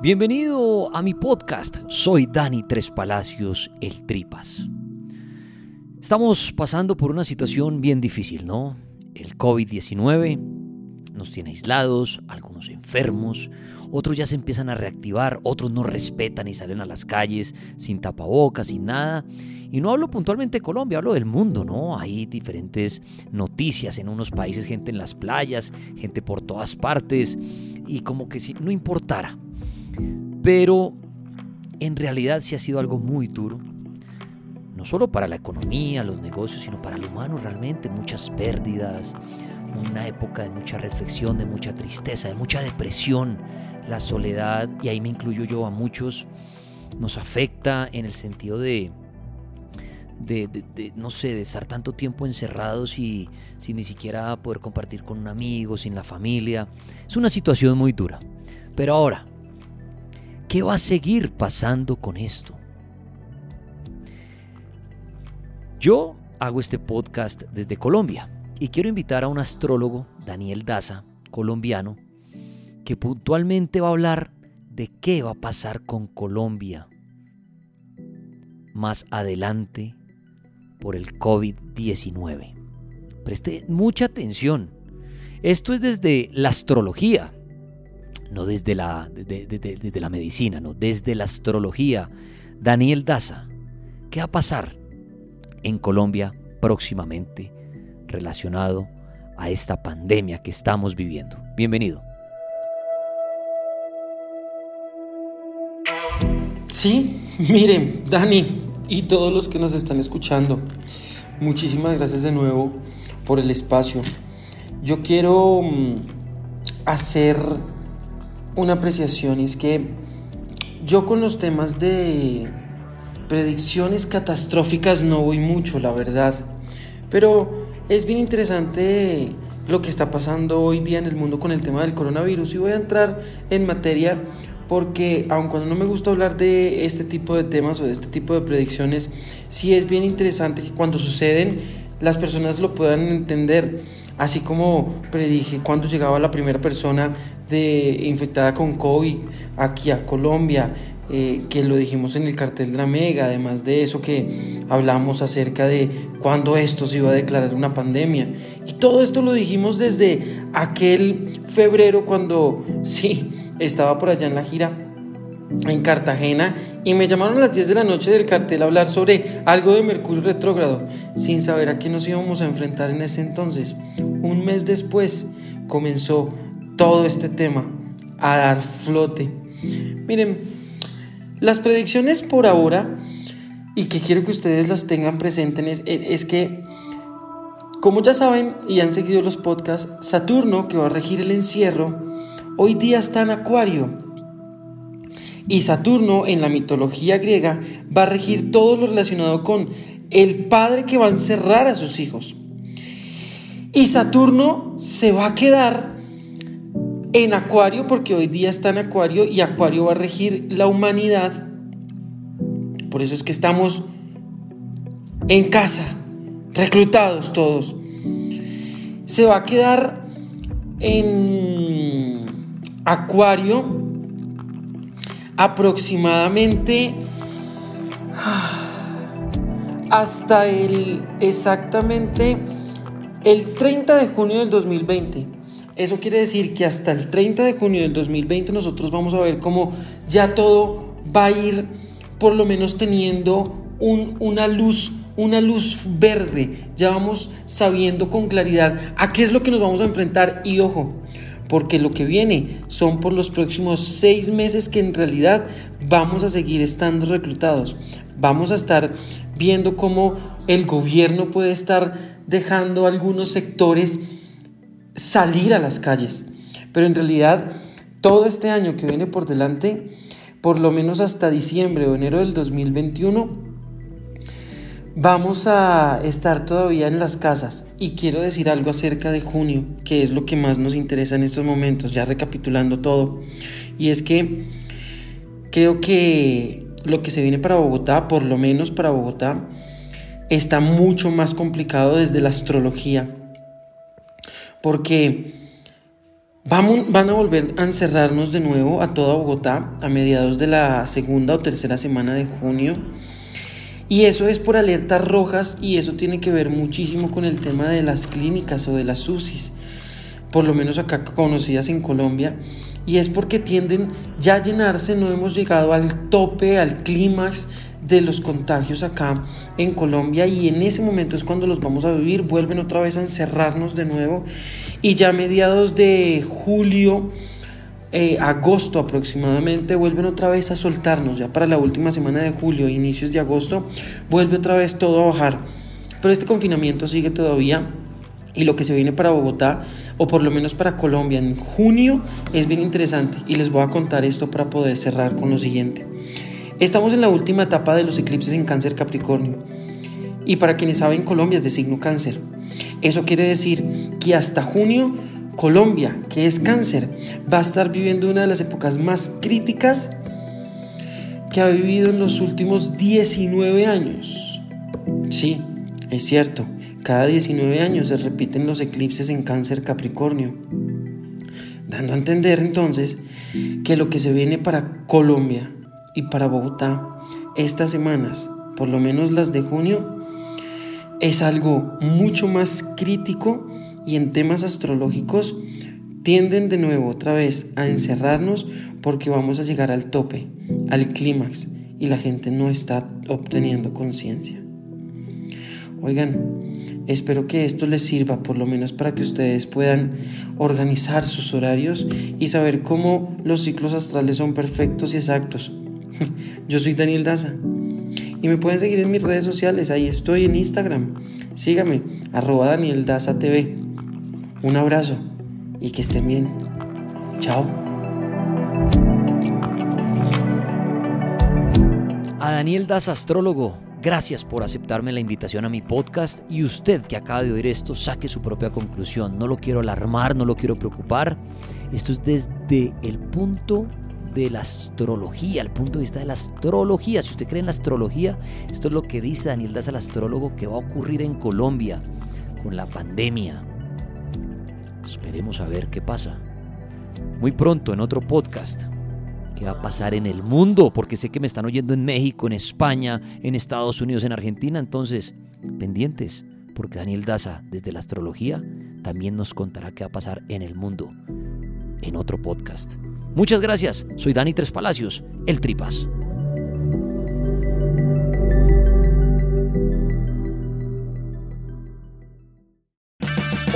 Bienvenido a mi podcast. Soy Dani Tres Palacios, el Tripas. Estamos pasando por una situación bien difícil, ¿no? El COVID-19 nos tiene aislados, algunos enfermos, otros ya se empiezan a reactivar, otros no respetan y salen a las calles sin tapabocas, sin nada. Y no hablo puntualmente de Colombia, hablo del mundo, ¿no? Hay diferentes noticias en unos países, gente en las playas, gente por todas partes, y como que si no importara. Pero en realidad sí ha sido algo muy duro, no solo para la economía, los negocios, sino para el humano realmente, muchas pérdidas, una época de mucha reflexión, de mucha tristeza, de mucha depresión, la soledad, y ahí me incluyo yo a muchos, nos afecta en el sentido de, de, no sé, de estar tanto tiempo encerrados y sin ni siquiera poder compartir con un amigo, sin la familia. Es una situación muy dura. Pero ahora, ¿qué va a seguir pasando con esto? Yo hago este podcast desde Colombia y quiero invitar a un astrólogo, Daniel Daza, colombiano, que puntualmente va a hablar de qué va a pasar con Colombia más adelante por el COVID-19. Preste mucha atención. Esto es desde la astrología, no desde la, desde la medicina, no, desde la astrología. Daniel Daza, ¿qué va a pasar en Colombia próximamente relacionado a esta pandemia que estamos viviendo? Bienvenido. Sí, miren, Dani y todos los que nos están escuchando, muchísimas gracias de nuevo por el espacio. Yo quiero mm, hacer una apreciación y es que yo con los temas de predicciones catastróficas no voy mucho, la verdad. Pero es bien interesante lo que está pasando hoy día en el mundo con el tema del coronavirus y voy a entrar en materia porque aun cuando no me gusta hablar de este tipo de temas o de este tipo de predicciones, sí es bien interesante que cuando suceden las personas lo puedan entender. Así como predije cuando llegaba la primera persona de, infectada con COVID aquí a Colombia, eh, que lo dijimos en el cartel de la Mega, además de eso que hablamos acerca de cuándo esto se iba a declarar una pandemia. Y todo esto lo dijimos desde aquel febrero cuando, sí, estaba por allá en la gira en Cartagena y me llamaron a las 10 de la noche del cartel a hablar sobre algo de Mercurio retrógrado, sin saber a qué nos íbamos a enfrentar en ese entonces. Un mes después comenzó todo este tema a dar flote. Miren, las predicciones por ahora, y que quiero que ustedes las tengan presentes, es, que, como ya saben y han seguido los podcasts, Saturno, que va a regir el encierro, hoy día está en Acuario. Y Saturno en la mitología griega va a regir todo lo relacionado con el padre que va a encerrar a sus hijos. Y Saturno se va a quedar en Acuario porque hoy día está en Acuario y Acuario va a regir la humanidad. Por eso es que estamos en casa, reclutados todos. Se va a quedar en Acuario aproximadamente hasta el exactamente el 30 de junio del 2020. Eso quiere decir que hasta el 30 de junio del 2020 nosotros vamos a ver cómo ya todo va a ir por lo menos teniendo una luz una luz verde, ya vamos sabiendo con claridad a qué es lo que nos vamos a enfrentar y ojo, porque lo que viene son por los próximos seis meses que en realidad vamos a seguir estando reclutados. Vamos a estar viendo cómo el gobierno puede estar dejando algunos sectores salir a las calles. Pero en realidad todo este año que viene por delante, por lo menos hasta diciembre o enero del 2021, Vamos a estar todavía en las casas y quiero decir algo acerca de junio, que es lo que más nos interesa en estos momentos, ya recapitulando todo. Y es que creo que lo que se viene para Bogotá, por lo menos para Bogotá, está mucho más complicado desde la astrología. Porque vamos, van a volver a encerrarnos de nuevo a toda Bogotá a mediados de la segunda o tercera semana de junio y eso es por alertas rojas y eso tiene que ver muchísimo con el tema de las clínicas o de las UCIs, por lo menos acá conocidas en Colombia. Y es porque tienden ya a llenarse, no hemos llegado al tope, al clímax de los contagios acá en Colombia. Y en ese momento es cuando los vamos a vivir, vuelven otra vez a encerrarnos de nuevo. Y ya a mediados de julio eh, agosto aproximadamente vuelven otra vez a soltarnos, ya para la última semana de julio, inicios de agosto, vuelve otra vez todo a bajar. Pero este confinamiento sigue todavía y lo que se viene para Bogotá, o por lo menos para Colombia en junio, es bien interesante y les voy a contar esto para poder cerrar con lo siguiente. Estamos en la última etapa de los eclipses en cáncer Capricornio. Y para quienes saben, Colombia es de signo cáncer. Eso quiere decir que hasta junio Colombia, que es cáncer, va a estar viviendo una de las épocas más críticas que ha vivido en los últimos 19 años. Sí, es cierto, cada 19 años se repiten los eclipses en cáncer Capricornio, dando a entender entonces que lo que se viene para Colombia y para Bogotá estas semanas, por lo menos las de junio, es algo mucho más crítico y en temas astrológicos tienden de nuevo otra vez a encerrarnos porque vamos a llegar al tope, al clímax y la gente no está obteniendo conciencia. Oigan, espero que esto les sirva por lo menos para que ustedes puedan organizar sus horarios y saber cómo los ciclos astrales son perfectos y exactos. Yo soy Daniel Daza y me pueden seguir en mis redes sociales, ahí estoy en Instagram. Sígame, arroba Daniel Daza TV. Un abrazo y que estén bien. Chao. A Daniel Das Astrólogo, gracias por aceptarme la invitación a mi podcast y usted que acaba de oír esto saque su propia conclusión. No lo quiero alarmar, no lo quiero preocupar. Esto es desde el punto de la astrología, el punto de vista de la astrología. Si usted cree en la astrología, esto es lo que dice Daniel Das al astrólogo que va a ocurrir en Colombia con la pandemia, Esperemos a ver qué pasa. Muy pronto en otro podcast. ¿Qué va a pasar en el mundo? Porque sé que me están oyendo en México, en España, en Estados Unidos, en Argentina. Entonces, pendientes, porque Daniel Daza, desde la astrología, también nos contará qué va a pasar en el mundo en otro podcast. Muchas gracias. Soy Dani Tres Palacios, el Tripas.